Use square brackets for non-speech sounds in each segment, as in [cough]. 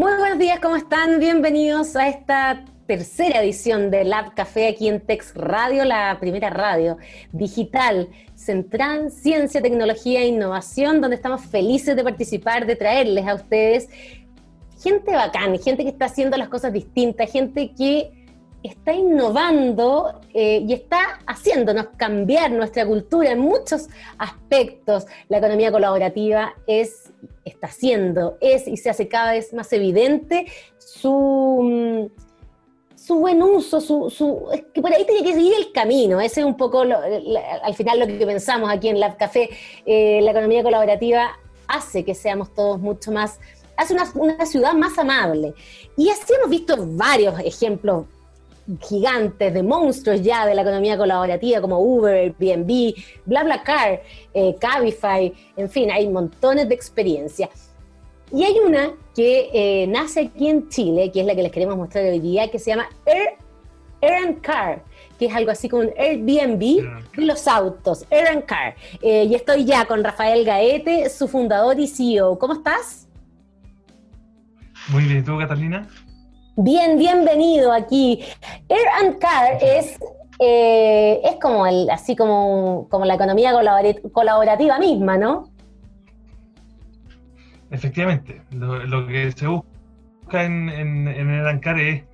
Muy buenos días, ¿cómo están? Bienvenidos a esta tercera edición de Lab Café aquí en Tex Radio, la primera radio digital centrada en ciencia, tecnología e innovación, donde estamos felices de participar, de traerles a ustedes gente bacán, gente que está haciendo las cosas distintas, gente que está innovando eh, y está haciéndonos cambiar nuestra cultura en muchos aspectos. La economía colaborativa es, está haciendo, es y se hace cada vez más evidente su, su buen uso, su, es que por ahí tiene que seguir el camino. Ese es un poco al final lo que pensamos aquí en Lab Café. Eh, la economía colaborativa hace que seamos todos mucho más, hace una, una ciudad más amable. Y así hemos visto varios ejemplos gigantes, de monstruos ya de la economía colaborativa como Uber, Airbnb, BlaBlaCar, eh, Cabify, en fin, hay montones de experiencias. Y hay una que eh, nace aquí en Chile, que es la que les queremos mostrar hoy día, que se llama Air, Air Car, que es algo así como un Airbnb y los autos, Air and Car. Eh, y estoy ya con Rafael Gaete, su fundador y CEO. ¿Cómo estás? Muy bien, ¿tú, Catalina? Bien, bienvenido aquí. Air and Car es, eh, es como el, así como, como la economía colaborativa misma, ¿no? Efectivamente. Lo, que se busca en, en, Air and Car es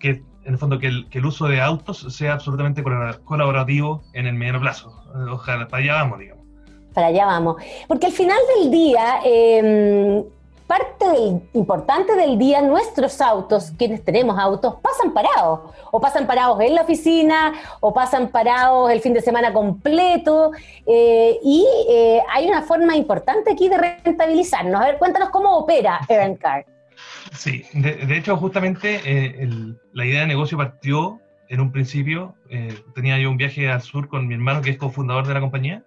que, en el fondo, que el, que el uso de autos sea absolutamente colaborativo en el mediano plazo. Ojalá, para allá vamos, digamos. Para allá vamos. Porque al final del día, eh, parte del, importante del día, nuestros autos, quienes tenemos autos, pasan parados. O pasan parados en la oficina, o pasan parados el fin de semana completo. Eh, y eh, hay una forma importante aquí de rentabilizarnos. A ver, cuéntanos cómo opera Car. Sí, de, hecho, justamente eh, la idea de negocio partió en un principio. tenía yo un viaje al sur con mi hermano, que es cofundador de la compañía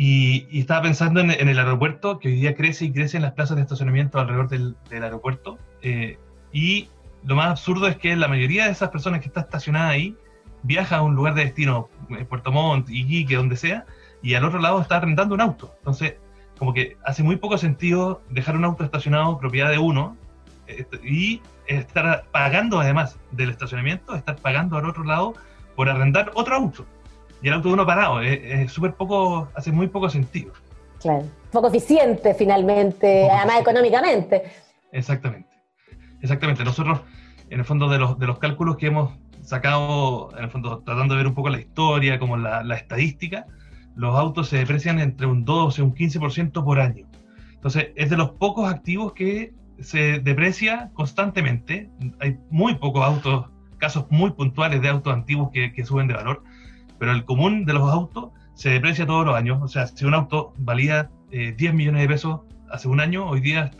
y, estaba pensando en, el aeropuerto, que hoy día crece y crece en las plazas de estacionamiento alrededor del, aeropuerto. Eh, y lo más absurdo es que la mayoría de esas personas que está estacionada ahí viaja a un lugar de destino, eh, Puerto Montt, Iquique, donde sea, y al otro lado está arrendando un auto. Entonces, como que hace muy poco sentido dejar un auto estacionado propiedad de uno eh, y estar pagando además del estacionamiento, estar pagando al otro lado por arrendar otro auto y el auto de uno parado. Es súper poco, hace muy poco sentido. Claro, poco eficiente finalmente, además económicamente. Exactamente, exactamente. Nosotros, en el fondo de los, de los cálculos que hemos sacado, en el fondo tratando de ver un poco la historia, como la, la estadística, los autos se deprecian entre un 12 y un 15% por año. Entonces, es de los pocos activos que se deprecia constantemente. Hay muy pocos autos, casos muy puntuales de autos antiguos que, que suben de valor pero el común de los autos se deprecia todos los años. O sea, si un auto valía 10 eh, millones de pesos hace un año, hoy día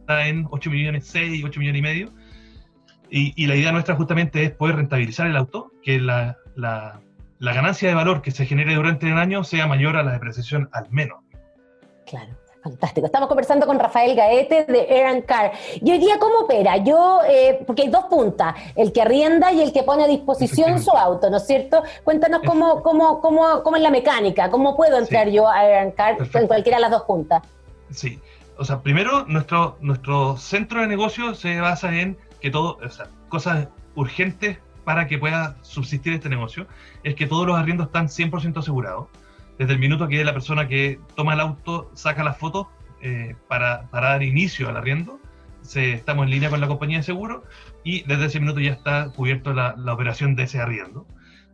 está en 8 millones 6, 8 millones y medio. Y, la idea nuestra justamente es poder rentabilizar el auto, que la, la, la ganancia de valor que se genere durante el año sea mayor a la depreciación al menos. Claro. Fantástico. Estamos conversando con Rafael Gaete de Air Car. Y hoy día, ¿cómo opera? Yo, eh, porque hay dos puntas, el que arrienda y el que pone a disposición su auto, ¿no es cierto? Cuéntanos cómo, cómo, cómo, cómo es la mecánica, cómo puedo entrar yo a Air Car en cualquiera de las dos puntas. Sí, o sea, primero, nuestro, nuestro centro de negocio se basa en que todo, o sea, cosas urgentes para que pueda subsistir este negocio, es que todos los arriendos están 100% asegurados desde el minuto que la persona que toma el auto saca las fotos eh, para, dar inicio al arriendo, se, estamos en línea con la compañía de seguro y desde ese minuto ya está cubierto la, operación de ese arriendo.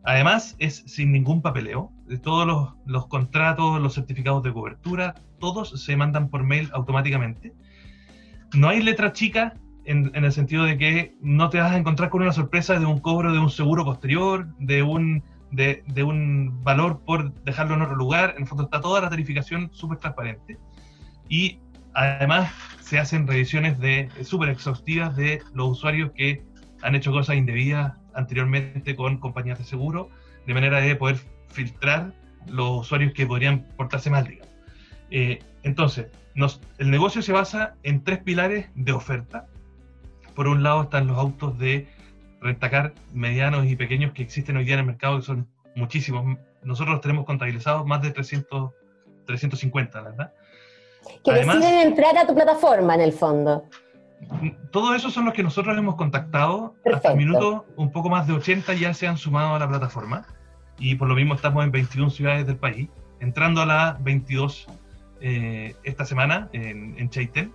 Además, es sin ningún papeleo. Todos los, los, contratos, los certificados de cobertura, todos se mandan por mail automáticamente. No hay letra chica en, en, el sentido de que no te vas a encontrar con una sorpresa de un cobro de un seguro posterior, de un de, un valor por dejarlo en otro lugar. En el fondo está toda la tarificación súper transparente. Y además se hacen revisiones de súper exhaustivas de los usuarios que han hecho cosas indebidas anteriormente con compañías de seguro, de manera de poder filtrar los usuarios que podrían portarse mal, digamos. Eh, entonces, el negocio se basa en tres pilares de oferta. Por un lado están los autos de rentacar medianos y pequeños que existen hoy día en el mercado, que son muchísimos. Nosotros los tenemos contabilizados más de 300, 350, ¿verdad? Que deciden entrar a tu plataforma en el fondo. todos esos son los que nosotros hemos contactado. Perfecto. Hasta el minuto, un poco más de 80 ya se han sumado a la plataforma. Y por lo mismo estamos en 21 ciudades del país, entrando a la 22 eh, esta semana en, en Chaitén.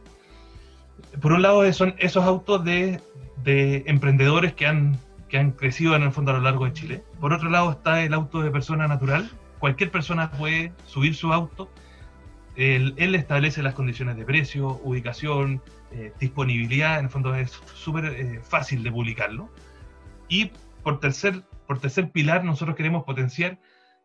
Por un lado son esos autos de, de emprendedores que han, que han crecido en el fondo a lo largo de Chile. Por otro lado está el auto de persona natural. Cualquier persona puede subir su auto. Él, él establece las condiciones de precio, ubicación, eh, disponibilidad. En el fondo es súper eh, fácil de publicarlo. Y por tercer, por tercer pilar, nosotros queremos potenciar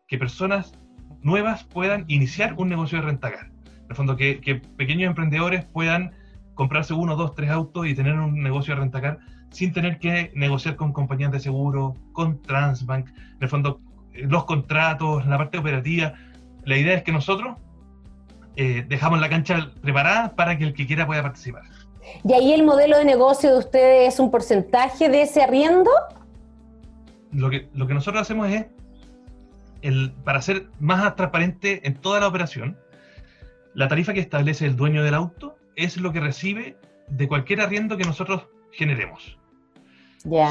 que personas nuevas puedan iniciar un negocio de rentacar. En el fondo, que, que pequeños emprendedores puedan comprarse uno, dos, tres autos y tener un negocio de rentacar sin tener que negociar con compañías de seguro, con Transbank, en el fondo eh, los contratos, la parte operativa. La idea es que nosotros eh, dejamos la cancha preparada para que el que quiera pueda participar. ¿Y ahí el modelo de negocio de ustedes es un porcentaje de ese arriendo? Lo que, lo que nosotros hacemos es, el, para ser más transparente en toda la operación, la tarifa que establece el dueño del auto es lo que recibe de cualquier arriendo que nosotros generemos.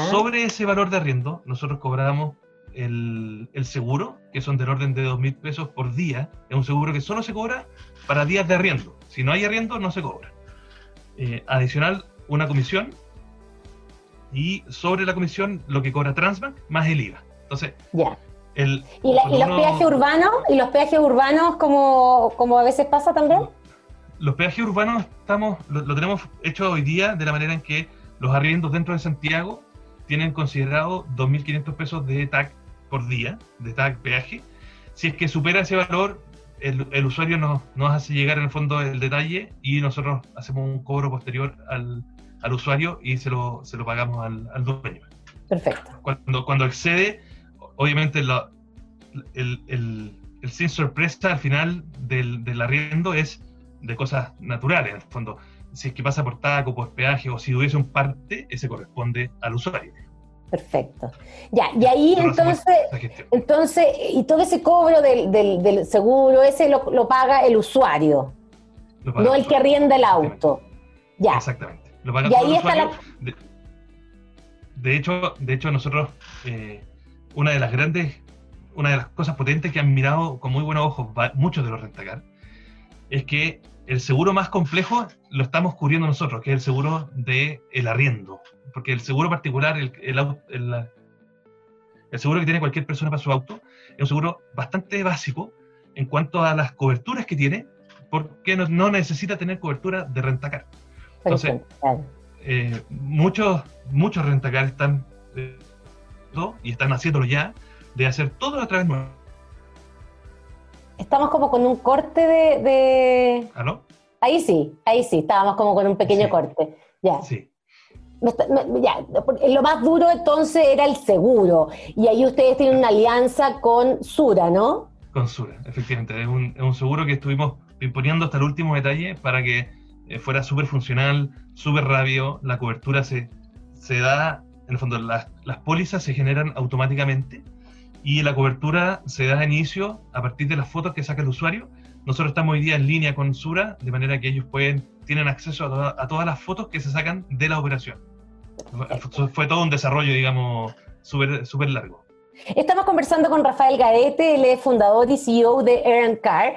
Sobre ese valor de arriendo, nosotros cobramos el, el seguro, que son del orden de 2 mil pesos por día. Es un seguro que solo se cobra para días de arriendo. Si no hay arriendo, no se cobra. Eh, adicional, una comisión. Y sobre la comisión, lo que cobra Transbank más el IVA. Entonces, el, ¿Y, la- y cuando los peajes urbanos? ¿Y los peajes urbanos como, como a veces pasa también? Los peajes urbanos estamos, lo, lo tenemos hecho hoy día de la manera en que los arriendos dentro de Santiago tienen considerado 2.500 pesos de TAC por día, de TAC peaje. Si es que supera ese valor, el, el usuario nos, nos hace llegar en el fondo el detalle y nosotros hacemos un cobro posterior al, al usuario y se lo, se lo pagamos al, al dueño. Perfecto. Cuando, cuando excede, obviamente la- el, el, el sin sorpresa al final del, del arriendo es de cosas naturales, en el fondo. Si es que pasa por taco, por peaje o si hubiese un parte, ese corresponde al usuario. Perfecto. Ya, y ahí entonces, entonces, y todo ese cobro del, del- del seguro, ese lo, lo paga el usuario, Lo paga no el que arrienda el auto. Ya. Exactamente. Lo paga Y ahí el está la- de hecho, de hecho, nosotros, eh, una de las grandes, una de las cosas potentes que han mirado con muy buenos ojos va- muchos de los rentacar, es que el seguro más complejo lo estamos cubriendo nosotros, que es el seguro de el arriendo. Porque el seguro particular, el, el, el- seguro que tiene cualquier persona para su auto, es un seguro bastante básico en cuanto a las coberturas que tiene, porque no, no necesita tener cobertura de rentacar. Entonces, eh, muchos, muchos rentacar están eh, y están haciéndolo ya, de hacer todo a través nuestro. Estamos como con un corte de, de- ¿Aló? Ahí sí, ahí sí, estábamos como con un pequeño Sí. corte. Ya. Sí. Me está- me- ya, porque lo más duro entonces era el seguro. Y ahí ustedes tienen una alianza con Sura, ¿no? Con Sura, efectivamente. Es un, es un seguro que estuvimos imponiendo hasta el último detalle para que eh, fuera súper funcional, súper rápido. La cobertura se, se da, en el fondo, las, las pólizas se generan automáticamente y la cobertura se da inicio a partir de las fotos que saca el usuario. Nosotros estamos hoy día en línea con Sura, de manera que ellos pueden, tienen acceso a, toda- a todas las fotos que se sacan de la operación. Fue, fue todo un desarrollo, digamos, súper súper largo. Estamos conversando con Rafael Gaete, él es fundador y CEO de Air Car.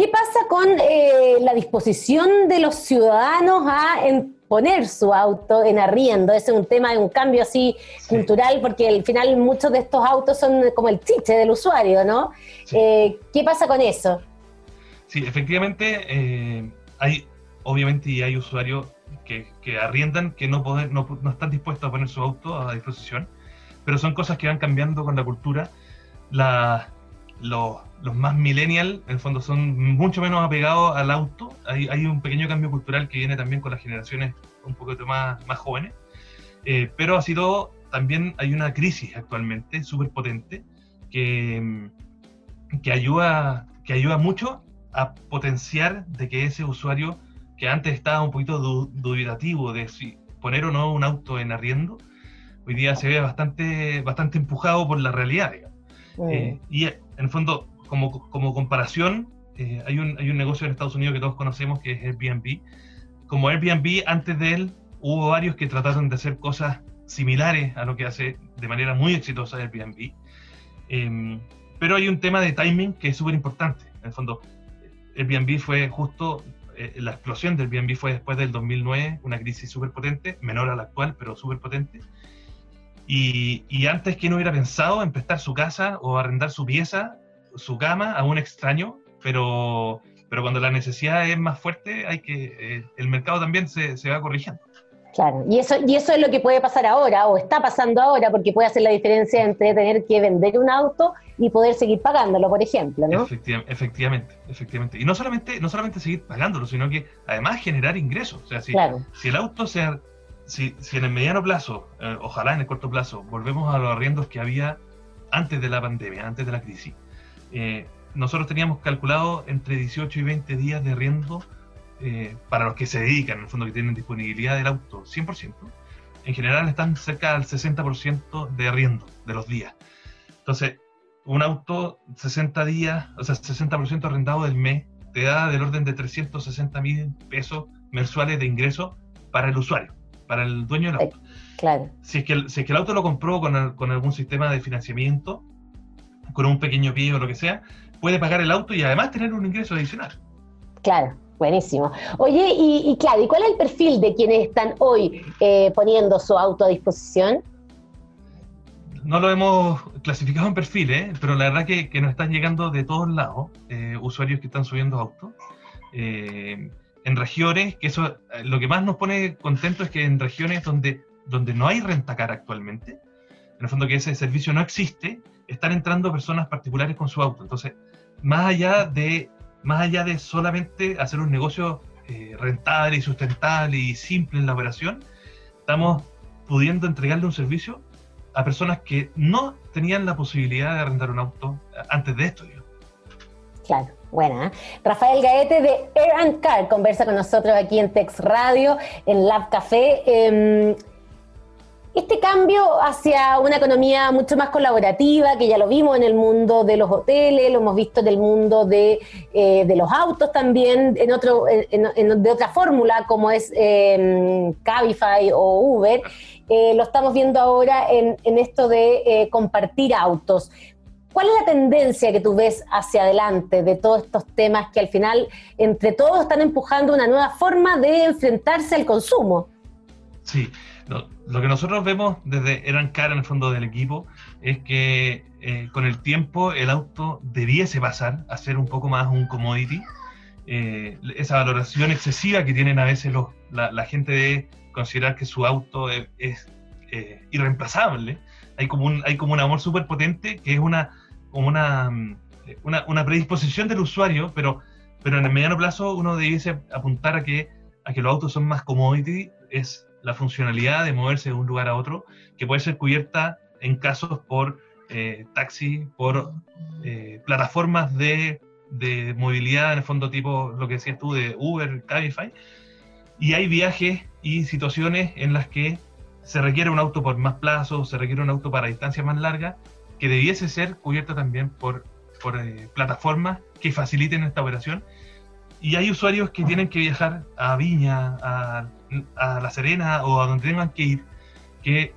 ¿Qué pasa con eh, la disposición de los ciudadanos a poner su auto en arriendo? Ese es un tema de un cambio así Sí. cultural, porque al final muchos de estos autos son como el chiche del usuario, ¿no? Sí. Eh, ¿Qué pasa con eso? Sí, efectivamente, eh, hay, obviamente, y hay usuarios que, que arriendan que no, poder- no, no están dispuestos a poner su auto a disposición, pero son cosas que van cambiando con la cultura. La- los, los más millennial, en el fondo, son mucho menos apegados al auto. Hay, hay un pequeño cambio cultural que viene también con las generaciones un poquito más, más jóvenes. Eh, pero así todo, también hay una crisis actualmente súper potente que, mm, que, ayuda, que ayuda mucho a potenciar de que ese usuario que antes estaba un poquito du- dubitativo de si poner o no un auto en arriendo, hoy día se ve bastante, bastante empujado por la realidad. digamos. Mm. Eh, y en el fondo, como, como comparación, eh, hay, un, hay un negocio en Estados Unidos que todos conocemos que es Airbnb. Como Airbnb, antes de él, hubo varios que trataron de hacer cosas similares a lo que hace de manera muy exitosa Airbnb. Eh, pero hay un tema de timing que es súper importante. En el fondo, Airbnb fue justo, eh, la explosión del Airbnb fue después del 2009, una crisis súper potente, menor a la actual, pero súper potente. Y, y, antes no hubiera pensado en prestar su casa o arrendar su pieza, su cama a un extraño, pero, pero cuando la necesidad es más fuerte, hay que eh, el mercado también se, se va corrigiendo. Claro, y eso, y eso es lo que puede pasar ahora, o está pasando ahora, porque puede hacer la diferencia entre tener que vender un auto y poder seguir pagándolo, por ejemplo, ¿no? efectivamente, efectivamente. Y no solamente, no solamente seguir pagándolo, sino que además generar ingresos. O sea, si, si el auto sea, si, si en el mediano plazo, eh, ojalá en el corto plazo, volvemos a los arriendos que había antes de la pandemia, antes de la crisis, eh, nosotros teníamos calculado entre 18 y 20 días de arriendo eh, para los que se dedican, en el fondo que tienen disponibilidad del auto 100%, en general están cerca del 60% de arriendo de los días. Entonces, un auto 60 días, o sea, 60% arrendado del mes, te da del orden de 360 mil pesos mensuales de ingreso para el usuario, para el dueño del auto. Claro. Si es que el, si es que el auto lo compró con, con algún sistema de financiamiento, con un pequeño pie o lo que sea, puede pagar el auto y además tener un ingreso adicional. Claro, Buenísimo. Oye, y, claro, ¿y cuál es el perfil de quienes están hoy eh, poniendo su auto a disposición? No lo hemos clasificado en perfiles, ¿eh? pero la verdad que, que nos están llegando de todos lados eh, usuarios que están subiendo autos. en regiones, que eso lo que más nos pone contentos es que en regiones donde, donde no hay rentacar actualmente, en el fondo que ese servicio no existe, están entrando personas particulares con su auto. Entonces, más allá de más allá de solamente hacer un negocio eh, rentable y sustentable y simple en la operación, estamos pudiendo entregarle un servicio a personas que no tenían la posibilidad de arrendar un auto eh, antes de esto. Claro. Buena. Rafael Gaete de Air and Car conversa con nosotros aquí en Tex Radio, en Lab Café. Em, este cambio hacia una economía mucho más colaborativa, que ya lo vimos en el mundo de los hoteles, lo hemos visto en el mundo de, eh, los autos también, en otro, de otra fórmula como es eh, Cabify o Uber, eh, lo estamos viendo ahora en, esto de eh, compartir autos. ¿Cuál es la tendencia que tú ves hacia adelante de todos estos temas que al final entre todos están empujando una nueva forma de enfrentarse al consumo? Sí, lo que nosotros vemos desde Eran Cara en el fondo del equipo es que eh, con el tiempo el auto debiese pasar a ser un poco más un commodity. Eh, esa valoración excesiva que tienen a veces los, la, gente de considerar que su auto es, eh, irreemplazable. Hay como un, hay como un amor súper potente que es una, como una, una, una, predisposición del usuario, pero, pero en el mediano plazo uno debiese apuntar a que, a que los autos son más commodity. Es la funcionalidad de moverse de un lugar a otro, que puede ser cubierta en casos por eh, taxi, por eh, plataformas de, de, movilidad, en el fondo tipo lo que decías tú de Uber, Cabify. Y hay viajes y situaciones en las que se requiere un auto por más plazo, se requiere un auto para distancias más largas, que debiese ser cubierta también por, por eh, plataformas que faciliten esta operación. Y hay usuarios que tienen que viajar a Viña, a a La Serena o a donde tengan que ir, que,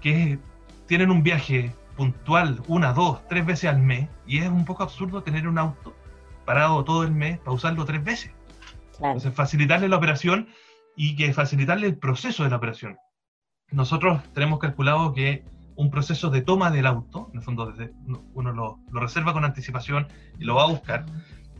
que tienen un viaje puntual una, dos, tres veces al mes, y es un poco absurdo tener un auto parado todo el mes para usarlo tres veces. Entonces, facilitarle la operación y que facilitarle el proceso de la operación. Nosotros tenemos calculado que un proceso de toma del auto, en el fondo uno lo, lo reserva con anticipación y lo va a buscar,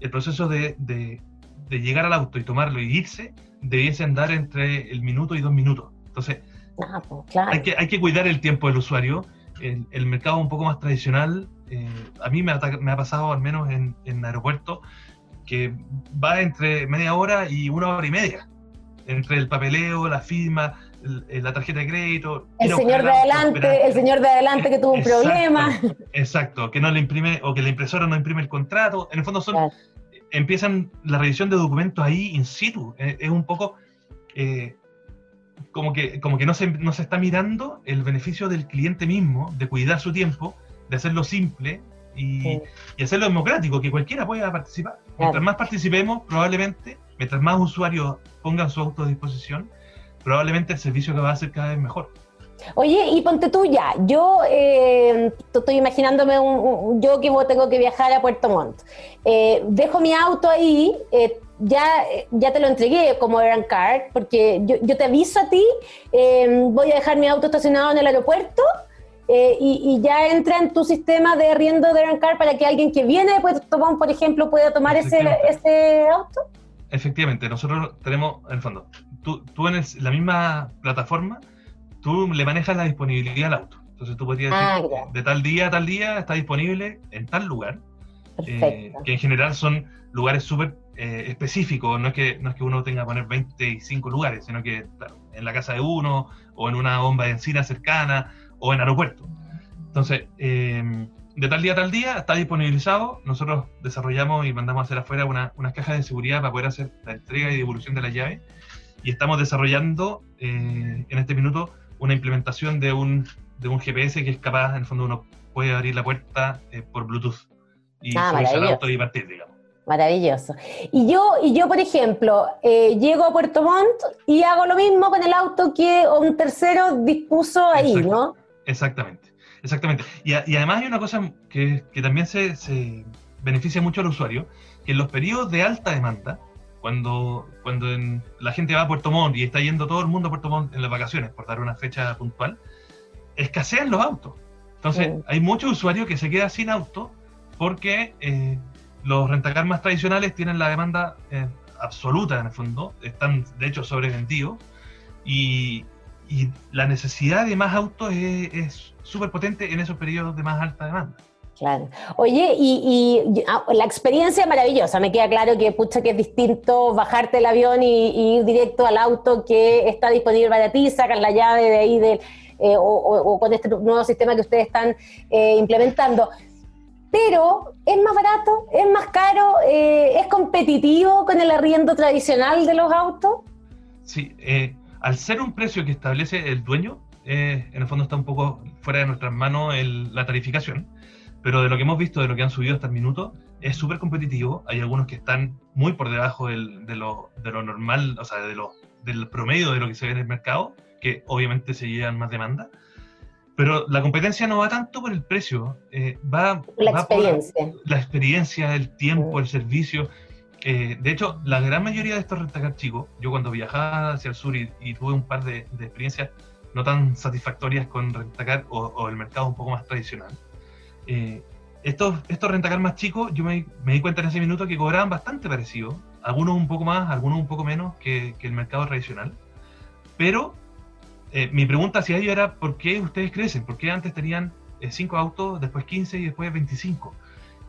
el proceso de, de, de llegar al auto y tomarlo y irse debiese andar entre el minuto y dos minutos. Entonces, ah, pues, hay, que, hay que cuidar el tiempo del usuario. El, el mercado un poco más tradicional, eh, a mí me ha, me ha, pasado al menos en, en aeropuerto, que va entre media hora y una hora y media, entre el papeleo, la firma, la tarjeta de crédito. El señor de adelante, el señor de adelante que tuvo un problema. Exacto, que no le imprime o que la impresora no imprime el contrato. En el fondo son empiezan la revisión de documentos ahí in situ. Eh, es, un poco eh, como que, como que no, se, no se está mirando el beneficio del cliente mismo, de cuidar su tiempo, de hacerlo simple y, y hacerlo democrático, que cualquiera pueda participar. Mientras más participemos, probablemente, mientras más usuarios pongan su auto a disposición, probablemente el servicio que va a ser cada vez mejor. Oye, y ponte tú ya, yo eh, estoy imaginándome un, yo que tengo que viajar a Puerto Montt. Eh, dejo mi auto ahí, eh, ya, ya te lo entregué como Grand Card, porque yo, yo, te aviso a ti, voy a dejar mi auto estacionado en el aeropuerto y, ya entra en tu sistema de arriendo de Grand Card para que alguien que viene de Puerto Montt, por ejemplo, pueda tomar ese, ese auto. Efectivamente, nosotros tenemos, en el fondo, tú, tú en la misma plataforma tú le manejas la disponibilidad al auto. Entonces tú podrías decir, ah, de tal día a tal día está disponible en tal lugar, eh, que en general son lugares súper eh, específicos, no es, que, no es que uno tenga que poner 25 lugares, sino que en la casa de uno, o en una bomba de encina cercana, o en aeropuerto. Entonces, eh, de tal día a tal día está disponibilizado, nosotros desarrollamos y mandamos a hacer afuera una, unas cajas de seguridad para poder hacer la entrega y devolución de la llave, y estamos desarrollando en este minuto una implementación de un, de un GPS que es capaz, en el fondo uno puede abrir la puerta eh, por Bluetooth y ah, al auto y partir, digamos. Maravilloso. Y yo, y yo por ejemplo, eh, llego a Puerto Montt y hago lo mismo con el auto que un tercero dispuso ahí, ¿no? Exactamente, exactamente. Y, y, además hay una cosa que, que también se, se, beneficia mucho al usuario, que en los periodos de alta demanda, cuando, cuando la gente va a Puerto Montt y está yendo todo el mundo a Puerto Montt en las vacaciones, por dar una fecha puntual, escasean los autos. Entonces, hay muchos usuarios que se quedan sin auto porque eh, los rentacar más tradicionales tienen la demanda eh, absoluta en el fondo, están de hecho sobrevendidos y, y la necesidad de más autos es súper potente en esos periodos de más alta demanda. Claro. Oye, y, ah, la experiencia es maravillosa. Me queda claro que pucha que es distinto bajarte el avión y, ir directo al auto que está disponible para ti, sacar la llave de ahí del, eh, o, con este nuevo sistema que ustedes están eh, implementando. Pero es más barato, es más caro, eh, es competitivo con el arriendo tradicional de los autos. Sí, al ser un precio que establece el dueño, en el fondo está un poco fuera de nuestras manos la tarificación pero de lo que hemos visto, de lo que han subido hasta el minuto, es súper competitivo. Hay algunos que están muy por debajo del, de, lo, de, lo, normal, o sea, de lo, del promedio de lo que se ve en el mercado, que obviamente se llevan más demanda. Pero la competencia no va tanto por el precio, eh, va, la experiencia. Por la experiencia, el tiempo, el servicio. Eh, de hecho, la gran mayoría de estos rentacar chicos, yo cuando viajaba hacia el sur y, tuve un par de, de, experiencias no tan satisfactorias con rentacar o, o el mercado un poco más tradicional, eh, estos, estos rentacar más chicos, yo me, di cuenta en ese minuto que cobraban bastante parecido, algunos un poco más, algunos un poco menos que, el mercado tradicional. Pero eh, mi pregunta hacia ellos era, ¿por qué ustedes crecen? ¿Por qué antes tenían 5 eh, autos, después 15 y después 25?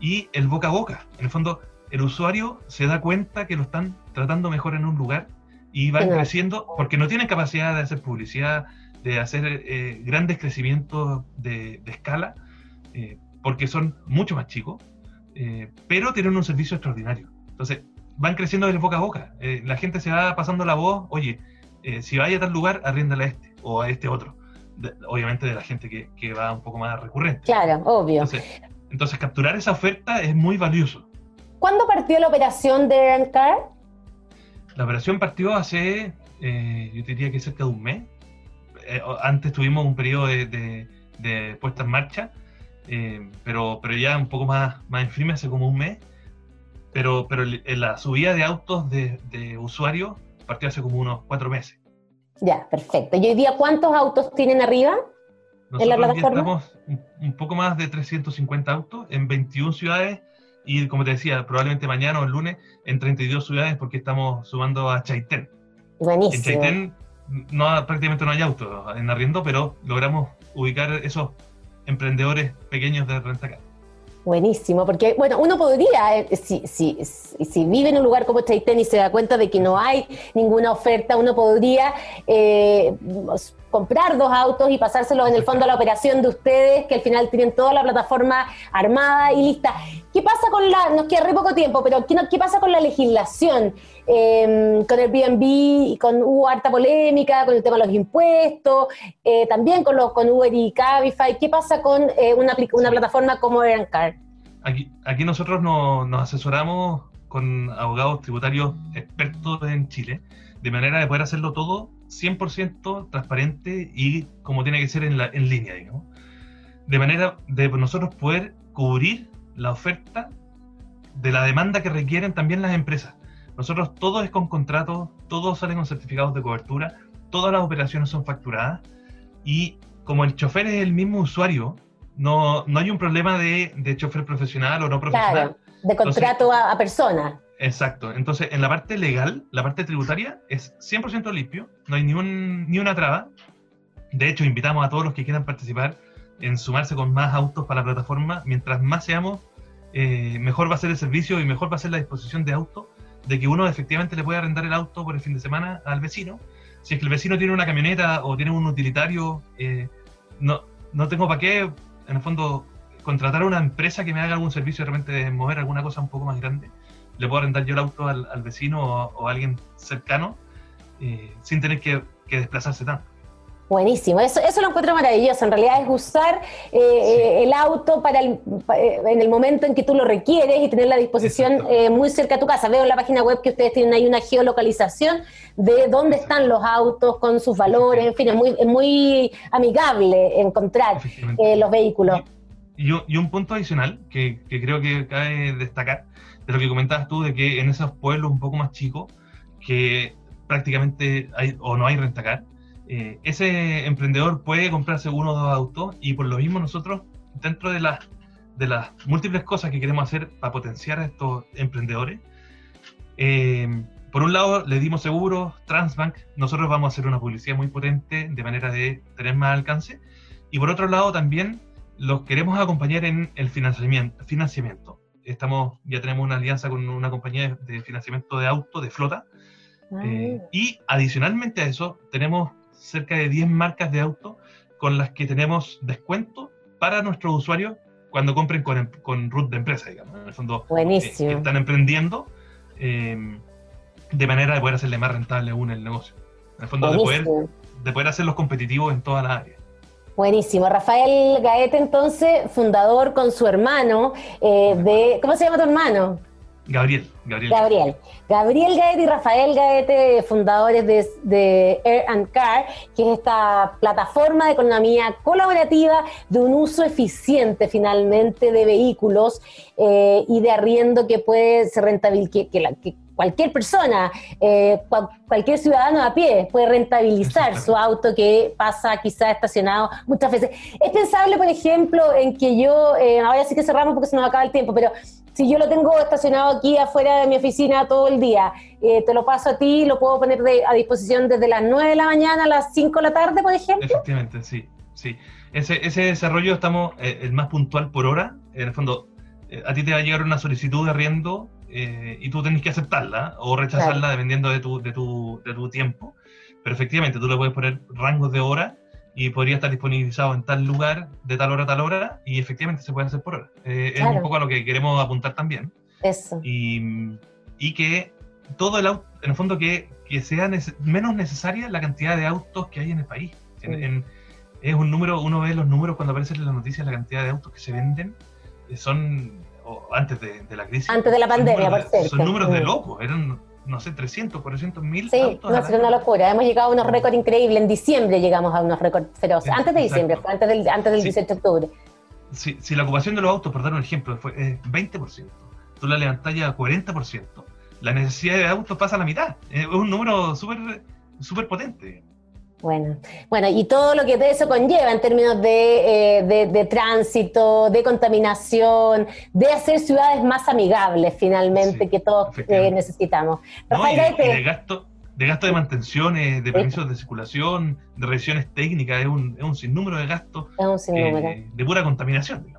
Y el boca a boca, en el fondo, el usuario se da cuenta que lo están tratando mejor en un lugar y van creciendo porque no tienen capacidad de hacer publicidad, de hacer grandes crecimientos de, de escala porque son mucho más chicos, eh, pero tienen un servicio extraordinario. Entonces, van creciendo de boca a boca. Eh, la gente se va pasando la voz, oye, eh, si vaya a tal lugar, arriéndale a este o a este otro. obviamente de la gente que, que, va un poco más recurrente. Claro, obvio. Entonces, capturar esa oferta es muy valioso. ¿Cuándo partió la operación de Rentcar? La operación partió hace, yo diría que cerca de un mes. antes tuvimos un periodo de, de puesta en marcha eh, pero, pero ya un poco más, más en firme, hace como un mes. Pero, pero la subida de autos de, de usuarios partió hace como unos cuatro meses. Ya, perfecto. ¿Y hoy día cuántos autos tienen arriba en la plataforma? Tenemos un, poco más de 350 autos en 21 ciudades y, como te decía, probablemente mañana o el lunes en 32 ciudades porque estamos sumando a Chaitén. Buenísimo. En Chaitén no, prácticamente no hay autos en arriendo, pero logramos ubicar esos emprendedores pequeños de rentacar. Buenísimo, porque bueno, uno podría, eh, si, si, si, vive en un lugar como Chaitén y se da cuenta de que no hay ninguna oferta, uno podría eh, comprar dos autos y pasárselos en el fondo a la operación de ustedes, que al final tienen toda la plataforma armada y lista. ¿Qué pasa con la, nos queda re poco tiempo, pero ¿qué, qué pasa con la legislación? Eh, con el BNB, con, hubo harta polémica con el tema de los impuestos, eh, también con, los, con Uber y Cabify. ¿Qué pasa con eh, una, una plataforma como Erancar? Aquí, aquí nosotros nos asesoramos con abogados tributarios expertos en Chile, de manera de poder hacerlo todo 100% transparente y como tiene que ser en, la, en línea, digamos. De manera de nosotros poder cubrir la oferta de la demanda que requieren también las empresas. Nosotros todo es con contratos, todos salen con certificados de cobertura, todas las operaciones son facturadas y como el chofer es el mismo usuario, no, no hay un problema de, de chofer profesional o no profesional. Claro, de contrato a, a persona. Exacto. Entonces, en la parte legal, la parte tributaria es 100% limpio, no hay ni, un, ni una traba. De hecho, invitamos a todos los que quieran participar en sumarse con más autos para la plataforma. Mientras más seamos, eh, mejor va a ser el servicio y mejor va a ser la disposición de auto, de que uno efectivamente le pueda arrendar el auto por el fin de semana al vecino. Si es que el vecino tiene una camioneta o tiene un utilitario, eh, no, no tengo para qué, en el fondo, contratar a una empresa que me haga algún servicio de repente mover alguna cosa un poco más grande. Le puedo arrendar yo el auto al, al vecino o, a alguien cercano eh, sin tener que, que desplazarse tanto. Buenísimo, eso, eso lo encuentro maravilloso. En realidad es usar eh, eh, el auto para el, eh, en el momento en que tú lo requieres y tener la disposición muy cerca de tu casa. Veo en la página web que ustedes tienen ahí una geolocalización de dónde están los autos con sus valores. En fin, es muy, es muy amigable encontrar los vehículos. Y, y, un punto adicional que, que creo que cabe destacar de lo que comentabas tú, de que en esos pueblos un poco más chicos, que prácticamente hay o no hay rentacar, eh, ese emprendedor puede comprarse uno o dos autos y por lo mismo nosotros, dentro de las, de las múltiples cosas que queremos hacer para potenciar a estos emprendedores, eh, por un lado le dimos seguros, Transbank, nosotros vamos a hacer una publicidad muy potente de manera de tener más alcance, y por otro lado también los queremos acompañar en el financiamiento. financiamiento. Estamos, ya tenemos una alianza con una compañía de financiamiento de auto, de flota, ah, eh, y adicionalmente a eso tenemos cerca de 10 marcas de auto con las que tenemos descuento para nuestros usuarios cuando compren con, con root de empresa, digamos. En el fondo, eh, que están emprendiendo eh, de manera de poder hacerle más rentable aún el negocio. En el fondo, de poder, de poder hacerlos competitivos en todas las áreas. Buenísimo. Rafael Gaete, entonces, fundador con su hermano eh, de... ¿Cómo se llama tu hermano? Gabriel, Gabriel. Gabriel. Gabriel Gaete y Rafael Gaete, fundadores de, Air and Car, que es esta plataforma de economía colaborativa de un uso eficiente finalmente de vehículos eh, y de arriendo que puede ser rentable, que, que, cualquier persona, eh, cualquier ciudadano a pie puede rentabilizar su auto que pasa quizá estacionado muchas veces. Es pensable, por ejemplo, en que yo, eh, ahora sí que cerramos porque se nos acaba el tiempo, pero si yo lo tengo estacionado aquí afuera de mi oficina todo el día, eh, te lo paso a ti, lo puedo poner a disposición desde las 9 de la mañana a las 5 de la tarde, por ejemplo. Efectivamente, sí, sí. Ese, ese desarrollo estamos eh, el más puntual por hora. En el fondo, eh, a ti te va a llegar una solicitud de arriendo y tú tenés que aceptarla o rechazarla dependiendo de tu, de, tu, de tu tiempo. Pero efectivamente, tú le puedes poner rangos de hora y podría estar disponibilizado en tal lugar, de tal hora a tal hora, y efectivamente se puede hacer por hora. Eh, es un poco a lo que queremos apuntar también. Eso. Y, y que todo el auto, en el fondo, que, que sea menos necesaria la cantidad de autos que hay en el país. es un número, uno ve los números cuando aparecen en las noticias, la cantidad de autos que se venden, eh, antes de, de, la crisis. Antes de la pandemia, por cierto. Son números de locos, eran no sé, 300, 400 mil. Sí, no, es una locura. Hemos llegado a unos récords increíbles. En diciembre llegamos a unos récords feroces. Antes de diciembre, fue antes del, antes del 18 de octubre. Si, si, la ocupación de los autos, por dar un ejemplo, fue 20%, tú la levantás ya a 40%, la necesidad de autos pasa a la mitad. Es un número súper súper potente. Bueno, bueno, y todo lo que eso conlleva en términos de, eh, de, tránsito, de contaminación, de hacer ciudades más amigables finalmente que todos eh, necesitamos. No, y, de, gasto, de gasto de mantenciones, de permisos de circulación, de revisiones técnicas, es un, es un sinnúmero de gastos eh, de pura contaminación. Digamos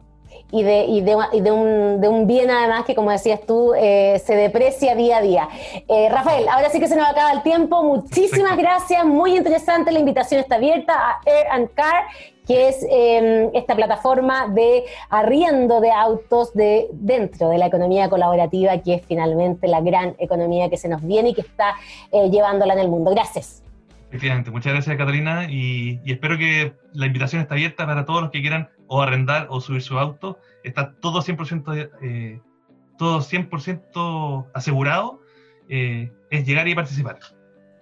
y, de, y, de, y de, un, de, un, bien además que, como decías tú, eh, se deprecia día a día. Eh, Rafael, ahora sí que se nos acaba el tiempo. Muchísimas gracias, muy interesante. La invitación está abierta a Air and Car, que es em, esta plataforma de arriendo de autos de, dentro de la economía colaborativa, que es finalmente la gran economía que se nos viene y que está eh, llevándola en el mundo. Gracias. Efectivamente, muchas gracias Catalina y, espero que la invitación está abierta para todos los que quieran o arrendar o subir su auto. Está todo 100%, eh, todo 100 asegurado, eh, es llegar y participar.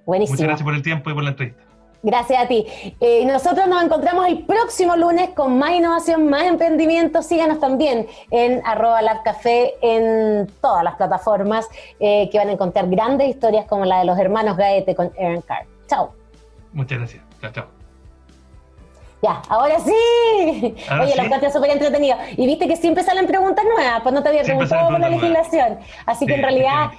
Buenísimo. Muchas gracias por el tiempo y por la entrevista. Gracias a ti. Eh, nosotros nos encontramos el próximo lunes con más innovación, más emprendimiento. Síganos también en arroba café en todas las plataformas eh, que van a encontrar grandes historias como la de los hermanos Gaete con Aaron Carr. Chao. Muchas gracias. Chao, chao. Ya, ahora sí. Oye, lo encontré súper entretenido. Y viste que siempre salen preguntas nuevas, pues no te había preguntado por la legislación. Así que en realidad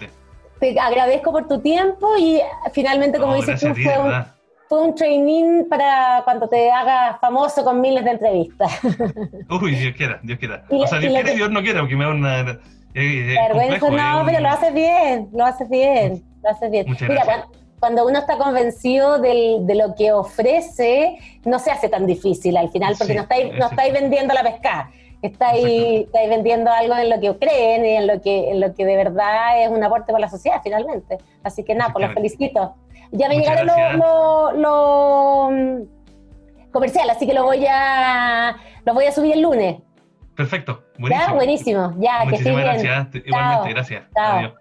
te agradezco por tu tiempo y finalmente, como dices tú, fue un fue un training para cuando te hagas famoso con miles de entrevistas. [laughs] Uy, Dios quiera, Dios quiera. o sea, Dios quiera y Dios no quiera, porque me da una... Eh, Vergüenza, no, pero lo haces bien, lo haces bien, lo haces bien. Mira, cuando, uno está convencido del, de lo que ofrece, no se hace tan difícil al final, porque no, estáis, no estáis vendiendo la pesca. Estáis, estáis vendiendo algo en lo que creen y en lo que, en lo que de verdad es un aporte para la sociedad finalmente. Así que nada, pues los felicito. Ya me llegaron los mm, comerciales, así que lo voy a lo voy a subir el lunes. Perfecto, buenísimo. Ya, buenísimo. Ya, que estés bien. gracias. Igualmente, gracias. Adiós.